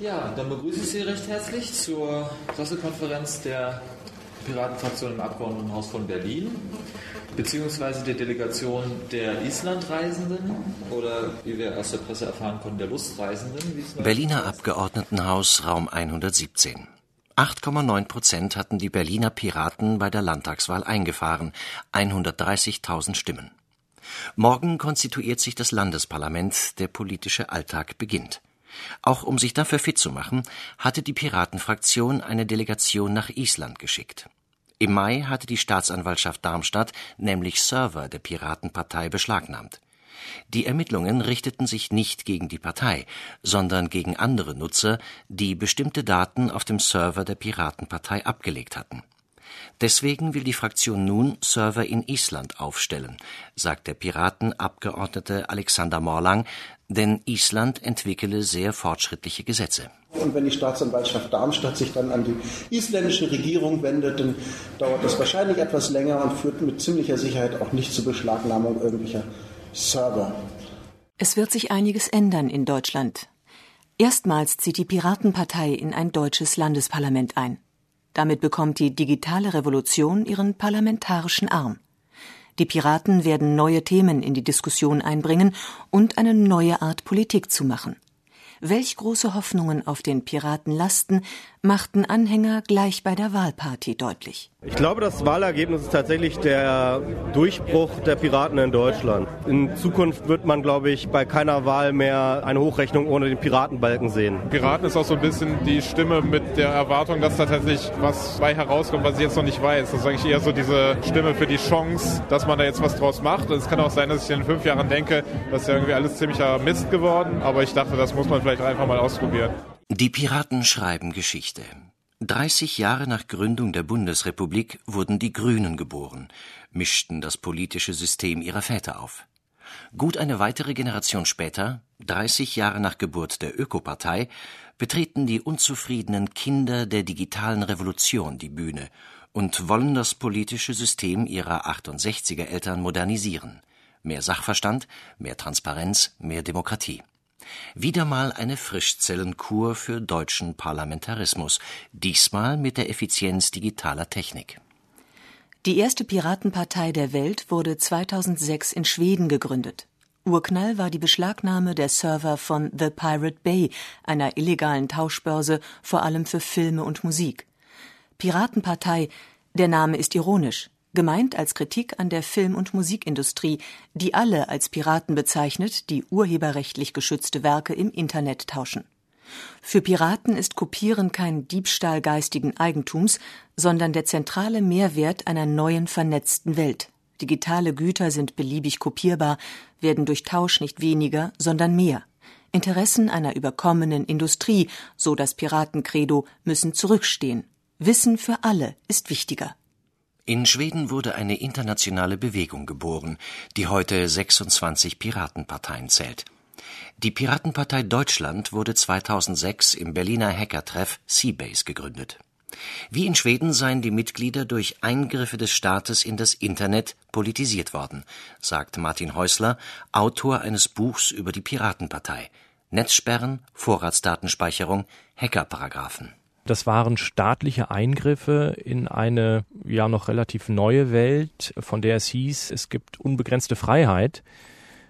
Ja, dann begrüße ich Sie recht herzlich zur Pressekonferenz der Piratenfraktion im Abgeordnetenhaus von Berlin, beziehungsweise der Delegation der Islandreisenden oder, wie wir aus der Presse erfahren konnten, der Lustreisenden. Berliner Abgeordnetenhaus, Raum 117. 8,9 Prozent hatten die Berliner Piraten bei der Landtagswahl eingefahren, 130.000 Stimmen. Morgen konstituiert sich das Landesparlament, der politische Alltag beginnt. Auch um sich dafür fit zu machen, hatte die Piratenfraktion eine Delegation nach Island geschickt. Im Mai hatte die Staatsanwaltschaft Darmstadt nämlich Server der Piratenpartei beschlagnahmt. Die Ermittlungen richteten sich nicht gegen die Partei, sondern gegen andere Nutzer, die bestimmte Daten auf dem Server der Piratenpartei abgelegt hatten. Deswegen will die Fraktion nun Server in Island aufstellen, sagt der Piratenabgeordnete Alexander Morlang, denn Island entwickele sehr fortschrittliche Gesetze. Und wenn die Staatsanwaltschaft Darmstadt sich dann an die isländische Regierung wendet, dann dauert das wahrscheinlich etwas länger und führt mit ziemlicher Sicherheit auch nicht zur Beschlagnahmung irgendwelcher Server. Es wird sich einiges ändern in Deutschland. Erstmals zieht die Piratenpartei in ein deutsches Landesparlament ein. Damit bekommt die digitale Revolution ihren parlamentarischen Arm. Die Piraten werden neue Themen in die Diskussion einbringen und eine neue Art Politik zu machen. Welch große Hoffnungen auf den Piraten lasten, machten Anhänger gleich bei der Wahlparty deutlich. Ich glaube, das Wahlergebnis ist tatsächlich der Durchbruch der Piraten in Deutschland. In Zukunft wird man, glaube ich, bei keiner Wahl mehr eine Hochrechnung ohne den Piratenbalken sehen. Piraten ist auch so ein bisschen die Stimme mit der Erwartung, dass da tatsächlich was bei herauskommt, was ich jetzt noch nicht weiß. Das ist eigentlich eher so diese Stimme für die Chance, dass man da jetzt was draus macht. Und es kann auch sein, dass ich in fünf Jahren denke, das ist ja irgendwie alles ziemlicher Mist geworden. Aber ich dachte, das muss man vielleicht einfach mal ausprobieren. Die Piraten schreiben Geschichte. 30 Jahre nach Gründung der Bundesrepublik wurden die Grünen geboren, mischten das politische System ihrer Väter auf. Gut eine weitere Generation später, 30 Jahre nach Geburt der Ökopartei, betreten die unzufriedenen Kinder der digitalen Revolution die Bühne und wollen das politische System ihrer 68er Eltern modernisieren. Mehr Sachverstand, mehr Transparenz, mehr Demokratie. Wieder mal eine Frischzellenkur für deutschen Parlamentarismus, diesmal mit der Effizienz digitaler Technik. Die erste Piratenpartei der Welt wurde 2006 in Schweden gegründet. Urknall war die Beschlagnahme der Server von The Pirate Bay, einer illegalen Tauschbörse, vor allem für Filme und Musik. Piratenpartei, der Name ist ironisch gemeint als Kritik an der Film- und Musikindustrie, die alle als Piraten bezeichnet, die urheberrechtlich geschützte Werke im Internet tauschen. Für Piraten ist Kopieren kein Diebstahl geistigen Eigentums, sondern der zentrale Mehrwert einer neuen vernetzten Welt. Digitale Güter sind beliebig kopierbar, werden durch Tausch nicht weniger, sondern mehr. Interessen einer überkommenen Industrie, so das Piratencredo, müssen zurückstehen. Wissen für alle ist wichtiger. In Schweden wurde eine internationale Bewegung geboren, die heute 26 Piratenparteien zählt. Die Piratenpartei Deutschland wurde 2006 im Berliner Hackertreff Seabase gegründet. Wie in Schweden seien die Mitglieder durch Eingriffe des Staates in das Internet politisiert worden, sagt Martin Häusler, Autor eines Buchs über die Piratenpartei. Netzsperren, Vorratsdatenspeicherung, Hackerparagraphen. Das waren staatliche Eingriffe in eine ja noch relativ neue Welt, von der es hieß, es gibt unbegrenzte Freiheit.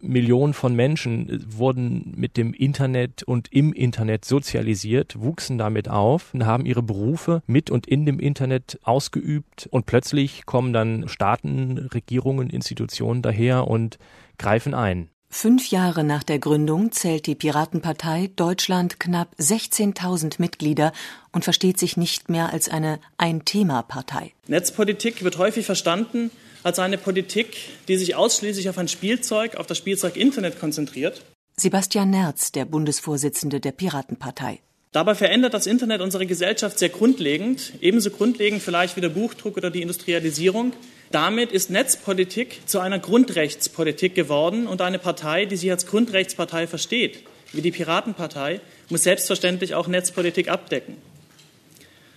Millionen von Menschen wurden mit dem Internet und im Internet sozialisiert, wuchsen damit auf und haben ihre Berufe mit und in dem Internet ausgeübt und plötzlich kommen dann Staaten, Regierungen, Institutionen daher und greifen ein. Fünf Jahre nach der Gründung zählt die Piratenpartei Deutschland knapp 16.000 Mitglieder und versteht sich nicht mehr als eine Ein-Thema-Partei. Netzpolitik wird häufig verstanden als eine Politik, die sich ausschließlich auf ein Spielzeug, auf das Spielzeug Internet konzentriert. Sebastian Nerz, der Bundesvorsitzende der Piratenpartei. Dabei verändert das Internet unsere Gesellschaft sehr grundlegend, ebenso grundlegend vielleicht wie der Buchdruck oder die Industrialisierung. Damit ist Netzpolitik zu einer Grundrechtspolitik geworden und eine Partei, die sich als Grundrechtspartei versteht, wie die Piratenpartei, muss selbstverständlich auch Netzpolitik abdecken.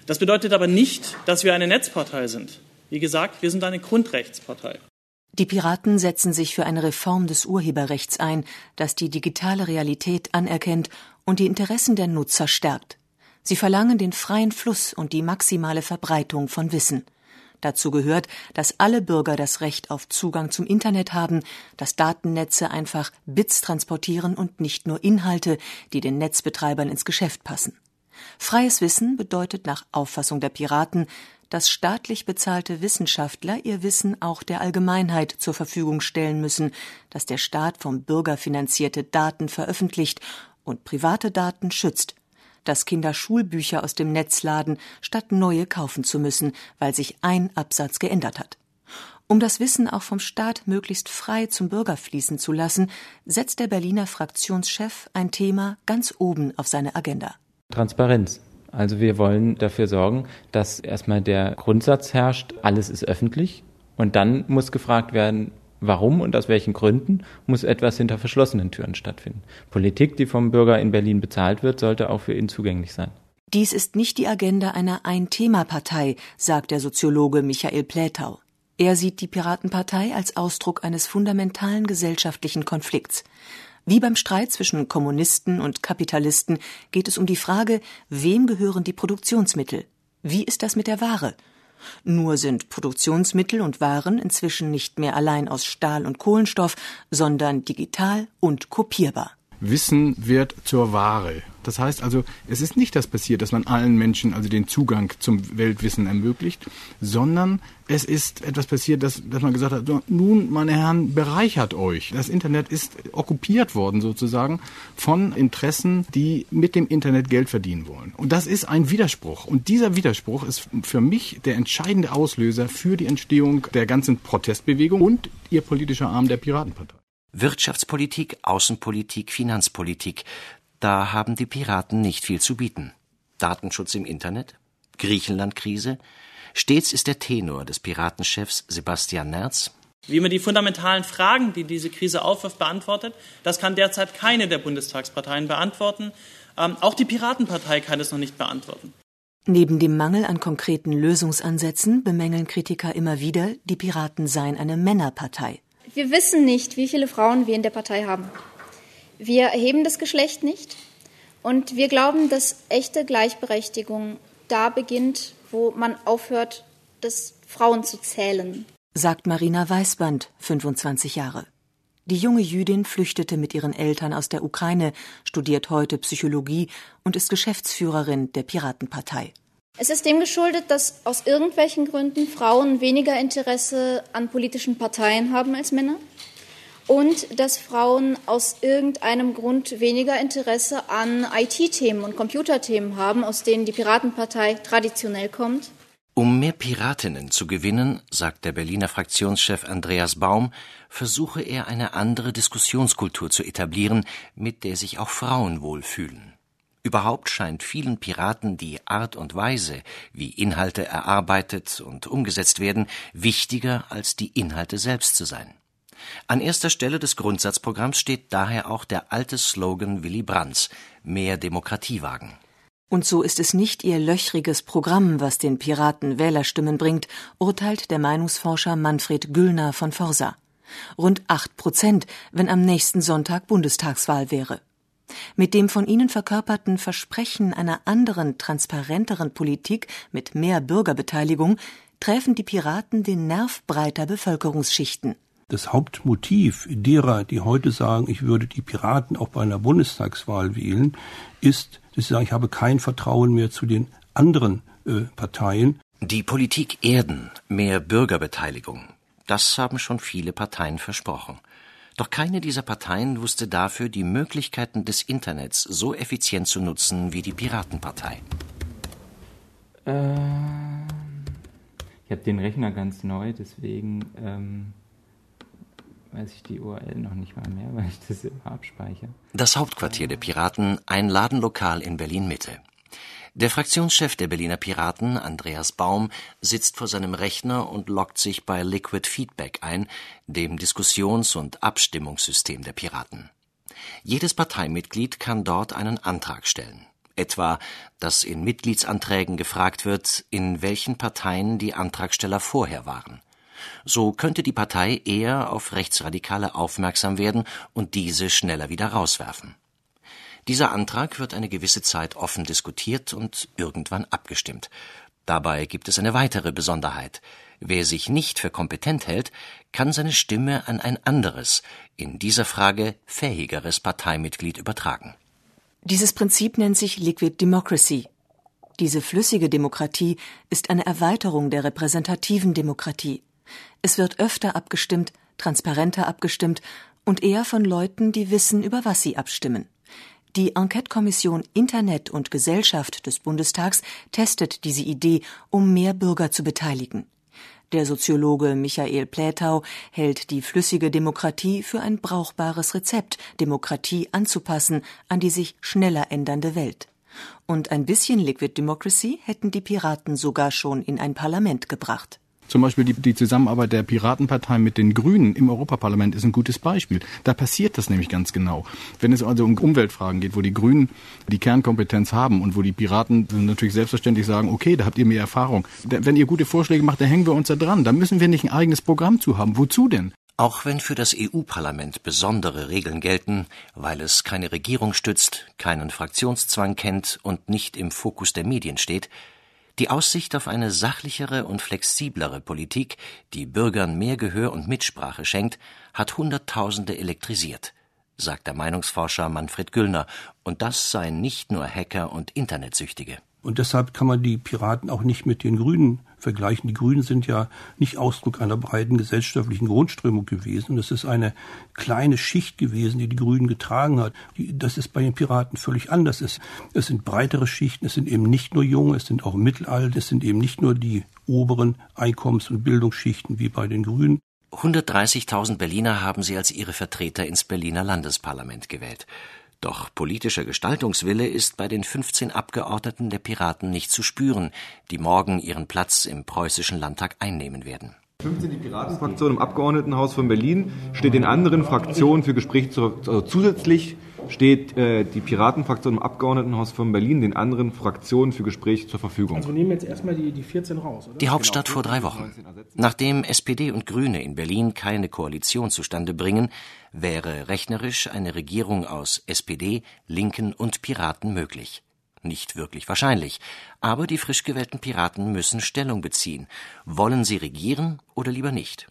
Das bedeutet aber nicht, dass wir eine Netzpartei sind. Wie gesagt, wir sind eine Grundrechtspartei. Die Piraten setzen sich für eine Reform des Urheberrechts ein, das die digitale Realität anerkennt und die Interessen der Nutzer stärkt. Sie verlangen den freien Fluss und die maximale Verbreitung von Wissen. Dazu gehört, dass alle Bürger das Recht auf Zugang zum Internet haben, dass Datennetze einfach Bits transportieren und nicht nur Inhalte, die den Netzbetreibern ins Geschäft passen. Freies Wissen bedeutet nach Auffassung der Piraten, dass staatlich bezahlte Wissenschaftler ihr Wissen auch der Allgemeinheit zur Verfügung stellen müssen, dass der Staat vom Bürger finanzierte Daten veröffentlicht und private Daten schützt, dass Kinder Schulbücher aus dem Netz laden, statt neue kaufen zu müssen, weil sich ein Absatz geändert hat. Um das Wissen auch vom Staat möglichst frei zum Bürger fließen zu lassen, setzt der Berliner Fraktionschef ein Thema ganz oben auf seine Agenda. Transparenz. Also wir wollen dafür sorgen, dass erstmal der Grundsatz herrscht, alles ist öffentlich. Und dann muss gefragt werden, warum und aus welchen Gründen muss etwas hinter verschlossenen Türen stattfinden. Politik, die vom Bürger in Berlin bezahlt wird, sollte auch für ihn zugänglich sein. Dies ist nicht die Agenda einer Ein-Thema-Partei, sagt der Soziologe Michael Plätau. Er sieht die Piratenpartei als Ausdruck eines fundamentalen gesellschaftlichen Konflikts. Wie beim Streit zwischen Kommunisten und Kapitalisten geht es um die Frage, wem gehören die Produktionsmittel? Wie ist das mit der Ware? Nur sind Produktionsmittel und Waren inzwischen nicht mehr allein aus Stahl und Kohlenstoff, sondern digital und kopierbar. Wissen wird zur Ware. Das heißt also, es ist nicht das passiert, dass man allen Menschen also den Zugang zum Weltwissen ermöglicht, sondern es ist etwas passiert, dass, dass man gesagt hat, nun, meine Herren, bereichert euch. Das Internet ist okkupiert worden sozusagen von Interessen, die mit dem Internet Geld verdienen wollen. Und das ist ein Widerspruch. Und dieser Widerspruch ist für mich der entscheidende Auslöser für die Entstehung der ganzen Protestbewegung und ihr politischer Arm der Piratenpartei. Wirtschaftspolitik, Außenpolitik, Finanzpolitik, da haben die Piraten nicht viel zu bieten. Datenschutz im Internet, Griechenlandkrise, stets ist der Tenor des Piratenchefs Sebastian Nerz. Wie man die fundamentalen Fragen, die diese Krise aufwirft, beantwortet, das kann derzeit keine der Bundestagsparteien beantworten. Ähm, auch die Piratenpartei kann es noch nicht beantworten. Neben dem Mangel an konkreten Lösungsansätzen bemängeln Kritiker immer wieder, die Piraten seien eine Männerpartei. Wir wissen nicht, wie viele Frauen wir in der Partei haben. Wir erheben das Geschlecht nicht und wir glauben, dass echte Gleichberechtigung da beginnt, wo man aufhört, das Frauen zu zählen. Sagt Marina Weißband, 25 Jahre. Die junge Jüdin flüchtete mit ihren Eltern aus der Ukraine, studiert heute Psychologie und ist Geschäftsführerin der Piratenpartei. Es ist dem geschuldet, dass aus irgendwelchen Gründen Frauen weniger Interesse an politischen Parteien haben als Männer und dass Frauen aus irgendeinem Grund weniger Interesse an IT-Themen und Computerthemen haben, aus denen die Piratenpartei traditionell kommt. Um mehr Piratinnen zu gewinnen, sagt der Berliner Fraktionschef Andreas Baum, versuche er eine andere Diskussionskultur zu etablieren, mit der sich auch Frauen wohlfühlen. Überhaupt scheint vielen Piraten die Art und Weise, wie Inhalte erarbeitet und umgesetzt werden, wichtiger als die Inhalte selbst zu sein. An erster Stelle des Grundsatzprogramms steht daher auch der alte Slogan Willy Brandts Mehr Demokratie wagen. Und so ist es nicht ihr löchriges Programm, was den Piraten Wählerstimmen bringt, urteilt der Meinungsforscher Manfred Güllner von Forsa. Rund acht Prozent, wenn am nächsten Sonntag Bundestagswahl wäre. Mit dem von ihnen verkörperten Versprechen einer anderen, transparenteren Politik mit mehr Bürgerbeteiligung treffen die Piraten den Nerv breiter Bevölkerungsschichten. Das Hauptmotiv derer, die heute sagen, ich würde die Piraten auch bei einer Bundestagswahl wählen, ist, dass sie sagen, ich habe kein Vertrauen mehr zu den anderen äh, Parteien. Die Politik erden, mehr Bürgerbeteiligung. Das haben schon viele Parteien versprochen. Doch keine dieser Parteien wusste dafür, die Möglichkeiten des Internets so effizient zu nutzen wie die Piratenpartei. Äh, ich habe den Rechner ganz neu, deswegen ähm, weiß ich die URL noch nicht mal mehr, weil ich das immer abspeichere. Das Hauptquartier der Piraten, ein Ladenlokal in Berlin Mitte. Der Fraktionschef der Berliner Piraten, Andreas Baum, sitzt vor seinem Rechner und loggt sich bei Liquid Feedback ein, dem Diskussions- und Abstimmungssystem der Piraten. Jedes Parteimitglied kann dort einen Antrag stellen. Etwa, dass in Mitgliedsanträgen gefragt wird, in welchen Parteien die Antragsteller vorher waren. So könnte die Partei eher auf Rechtsradikale aufmerksam werden und diese schneller wieder rauswerfen. Dieser Antrag wird eine gewisse Zeit offen diskutiert und irgendwann abgestimmt. Dabei gibt es eine weitere Besonderheit. Wer sich nicht für kompetent hält, kann seine Stimme an ein anderes, in dieser Frage fähigeres Parteimitglied übertragen. Dieses Prinzip nennt sich Liquid Democracy. Diese flüssige Demokratie ist eine Erweiterung der repräsentativen Demokratie. Es wird öfter abgestimmt, transparenter abgestimmt und eher von Leuten, die wissen, über was sie abstimmen. Die Enquete-Kommission Internet und Gesellschaft des Bundestags testet diese Idee, um mehr Bürger zu beteiligen. Der Soziologe Michael Plätau hält die flüssige Demokratie für ein brauchbares Rezept, Demokratie anzupassen an die sich schneller ändernde Welt. Und ein bisschen Liquid Democracy hätten die Piraten sogar schon in ein Parlament gebracht. Zum Beispiel die, die Zusammenarbeit der Piratenpartei mit den Grünen im Europaparlament ist ein gutes Beispiel. Da passiert das nämlich ganz genau. Wenn es also um Umweltfragen geht, wo die Grünen die Kernkompetenz haben und wo die Piraten natürlich selbstverständlich sagen, okay, da habt ihr mehr Erfahrung. Wenn ihr gute Vorschläge macht, dann hängen wir uns da dran. Da müssen wir nicht ein eigenes Programm zu haben. Wozu denn? Auch wenn für das EU-Parlament besondere Regeln gelten, weil es keine Regierung stützt, keinen Fraktionszwang kennt und nicht im Fokus der Medien steht, die Aussicht auf eine sachlichere und flexiblere Politik, die Bürgern mehr Gehör und Mitsprache schenkt, hat Hunderttausende elektrisiert, sagt der Meinungsforscher Manfred Güllner, und das seien nicht nur Hacker und Internetsüchtige. Und deshalb kann man die Piraten auch nicht mit den Grünen vergleichen. Die Grünen sind ja nicht Ausdruck einer breiten gesellschaftlichen Grundströmung gewesen. Und es ist eine kleine Schicht gewesen, die die Grünen getragen hat. Das ist bei den Piraten völlig anders. Es, sind breitere Schichten. Es sind eben nicht nur Junge, es sind auch Mittelalte. Es sind eben nicht nur die oberen Einkommens- und Bildungsschichten wie bei den Grünen. 130.000 Berliner haben sie als ihre Vertreter ins Berliner Landesparlament gewählt. Doch politischer Gestaltungswille ist bei den 15 Abgeordneten der Piraten nicht zu spüren, die morgen ihren Platz im preußischen Landtag einnehmen werden. 15 die Piratenfraktion im Abgeordnetenhaus von Berlin steht den anderen Fraktionen für Gespräche zu, also zusätzlich steht äh, die Piratenfraktion im Abgeordnetenhaus von Berlin den anderen Fraktionen für Gespräche zur Verfügung. Also nehmen wir jetzt erstmal die, die 14 raus, oder? Die Hauptstadt vor drei Wochen. Nachdem SPD und Grüne in Berlin keine Koalition zustande bringen, wäre rechnerisch eine Regierung aus SPD, Linken und Piraten möglich. Nicht wirklich wahrscheinlich, aber die frisch gewählten Piraten müssen Stellung beziehen. Wollen sie regieren oder lieber nicht?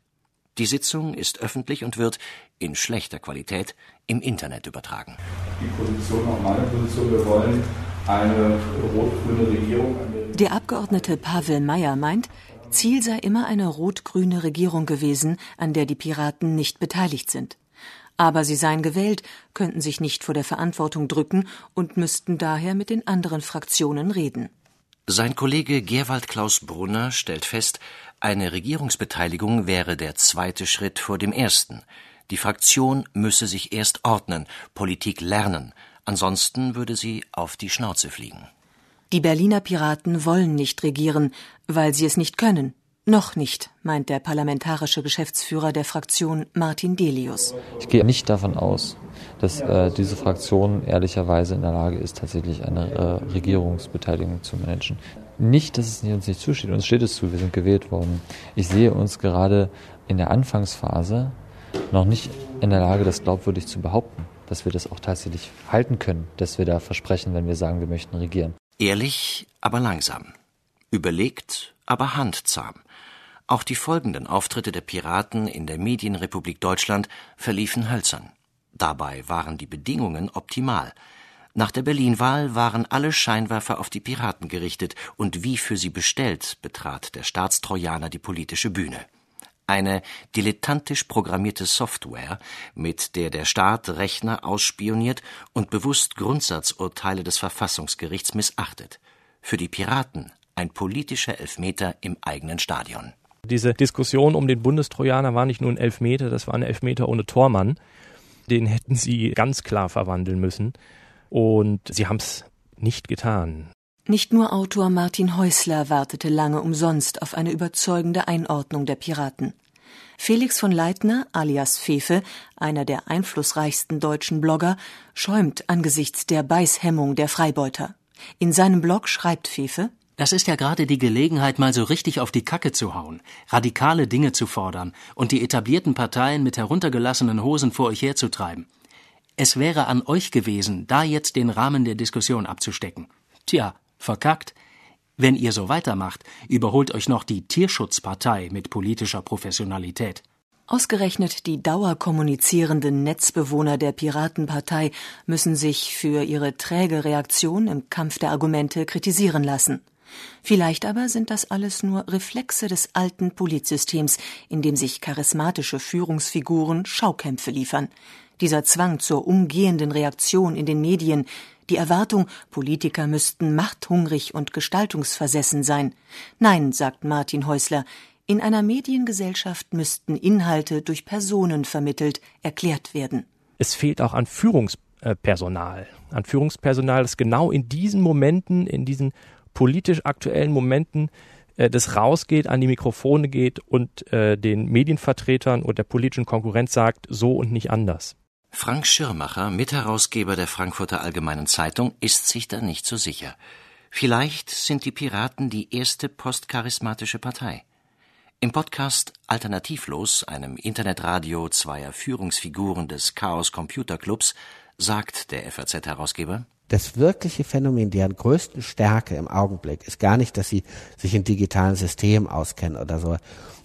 Die Sitzung ist öffentlich und wird in schlechter Qualität im Internet übertragen. Die Position, auch meine Position, wir wollen eine rot-grüne Regierung. Der Abgeordnete Pavel Meyer meint, Ziel sei immer eine rot-grüne Regierung gewesen, an der die Piraten nicht beteiligt sind. Aber sie seien gewählt, könnten sich nicht vor der Verantwortung drücken und müssten daher mit den anderen Fraktionen reden. Sein Kollege Gerwald Klaus Brunner stellt fest, eine Regierungsbeteiligung wäre der zweite Schritt vor dem ersten. Die Fraktion müsse sich erst ordnen, Politik lernen, ansonsten würde sie auf die Schnauze fliegen. Die Berliner Piraten wollen nicht regieren, weil sie es nicht können. Noch nicht, meint der parlamentarische Geschäftsführer der Fraktion Martin Delius. Ich gehe nicht davon aus, dass äh, diese Fraktion ehrlicherweise in der Lage ist, tatsächlich eine äh, Regierungsbeteiligung zu managen. Nicht, dass es uns nicht zusteht, uns steht es zu, wir sind gewählt worden. Ich sehe uns gerade in der Anfangsphase noch nicht in der Lage, das glaubwürdig zu behaupten, dass wir das auch tatsächlich halten können, dass wir da versprechen, wenn wir sagen, wir möchten regieren. Ehrlich, aber langsam. Überlegt, aber handzahm. Auch die folgenden Auftritte der Piraten in der Medienrepublik Deutschland verliefen hölzern. Dabei waren die Bedingungen optimal. Nach der Berlin-Wahl waren alle Scheinwerfer auf die Piraten gerichtet, und wie für sie bestellt betrat der Staatstrojaner die politische Bühne. Eine dilettantisch programmierte Software, mit der der Staat Rechner ausspioniert und bewusst Grundsatzurteile des Verfassungsgerichts missachtet. Für die Piraten ein politischer Elfmeter im eigenen Stadion. Diese Diskussion um den Bundestrojaner war nicht nur ein Elfmeter, das war ein Elfmeter ohne Tormann. Den hätten sie ganz klar verwandeln müssen. Und sie haben es nicht getan. Nicht nur Autor Martin Häusler wartete lange umsonst auf eine überzeugende Einordnung der Piraten. Felix von Leitner, alias Fefe, einer der einflussreichsten deutschen Blogger, schäumt angesichts der Beißhemmung der Freibeuter. In seinem Blog schreibt Fefe, das ist ja gerade die Gelegenheit, mal so richtig auf die Kacke zu hauen, radikale Dinge zu fordern und die etablierten Parteien mit heruntergelassenen Hosen vor euch herzutreiben. Es wäre an euch gewesen, da jetzt den Rahmen der Diskussion abzustecken. Tja, verkackt. Wenn ihr so weitermacht, überholt euch noch die Tierschutzpartei mit politischer Professionalität. Ausgerechnet die dauerkommunizierenden Netzbewohner der Piratenpartei müssen sich für ihre träge Reaktion im Kampf der Argumente kritisieren lassen. Vielleicht aber sind das alles nur Reflexe des alten Politsystems, in dem sich charismatische Führungsfiguren Schaukämpfe liefern. Dieser Zwang zur umgehenden Reaktion in den Medien, die Erwartung, Politiker müssten machthungrig und gestaltungsversessen sein. Nein, sagt Martin Häusler, in einer Mediengesellschaft müssten Inhalte durch Personen vermittelt, erklärt werden. Es fehlt auch an Führungspersonal. An Führungspersonal, das genau in diesen Momenten, in diesen politisch aktuellen Momenten äh, das rausgeht, an die Mikrofone geht und äh, den Medienvertretern und der politischen Konkurrenz sagt, so und nicht anders. Frank Schirmacher, Mitherausgeber der Frankfurter Allgemeinen Zeitung, ist sich da nicht so sicher. Vielleicht sind die Piraten die erste postcharismatische Partei. Im Podcast Alternativlos, einem Internetradio zweier Führungsfiguren des Chaos Computer Clubs, sagt der FAZ-Herausgeber, das wirkliche Phänomen, deren größten Stärke im Augenblick ist gar nicht, dass sie sich in digitalen Systemen auskennen oder so,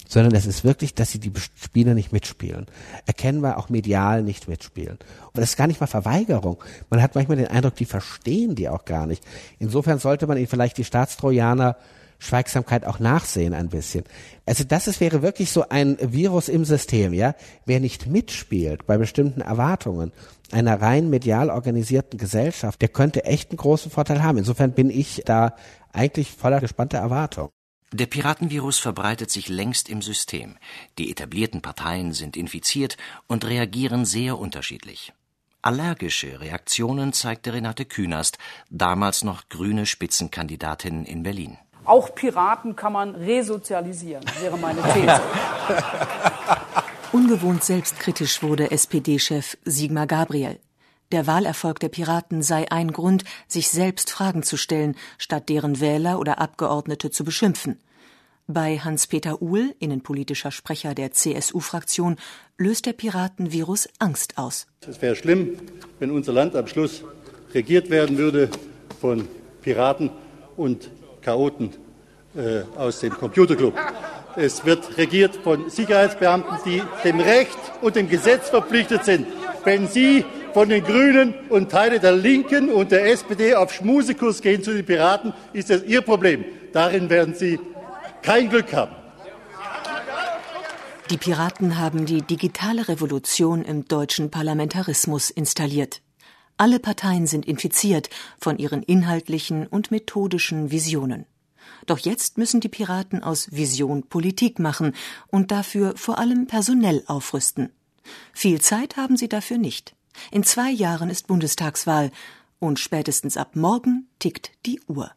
sondern es ist wirklich, dass sie die Spieler nicht mitspielen. Erkennbar auch medial nicht mitspielen. Und das ist gar nicht mal Verweigerung. Man hat manchmal den Eindruck, die verstehen die auch gar nicht. Insofern sollte man ihnen vielleicht die Staatstrojaner Schweigsamkeit auch nachsehen ein bisschen. Also das ist, wäre wirklich so ein Virus im System, ja. Wer nicht mitspielt bei bestimmten Erwartungen einer rein medial organisierten Gesellschaft, der könnte echt einen großen Vorteil haben. Insofern bin ich da eigentlich voller gespannter Erwartung. Der Piratenvirus verbreitet sich längst im System. Die etablierten Parteien sind infiziert und reagieren sehr unterschiedlich. Allergische Reaktionen zeigte Renate Künast, damals noch grüne Spitzenkandidatin in Berlin. Auch Piraten kann man resozialisieren, wäre meine These. Ungewohnt selbstkritisch wurde SPD-Chef Sigmar Gabriel. Der Wahlerfolg der Piraten sei ein Grund, sich selbst Fragen zu stellen, statt deren Wähler oder Abgeordnete zu beschimpfen. Bei Hans-Peter Uhl, innenpolitischer Sprecher der CSU-Fraktion, löst der Piratenvirus Angst aus. Es wäre schlimm, wenn unser Land am Schluss regiert werden würde von Piraten und Chaoten äh, aus dem Computerclub. Es wird regiert von Sicherheitsbeamten, die dem Recht und dem Gesetz verpflichtet sind. Wenn Sie von den Grünen und Teile der Linken und der SPD auf Schmusekurs gehen zu den Piraten, ist das Ihr Problem. Darin werden Sie kein Glück haben. Die Piraten haben die digitale Revolution im deutschen Parlamentarismus installiert. Alle Parteien sind infiziert von ihren inhaltlichen und methodischen Visionen. Doch jetzt müssen die Piraten aus Vision Politik machen und dafür vor allem personell aufrüsten. Viel Zeit haben sie dafür nicht. In zwei Jahren ist Bundestagswahl und spätestens ab morgen tickt die Uhr.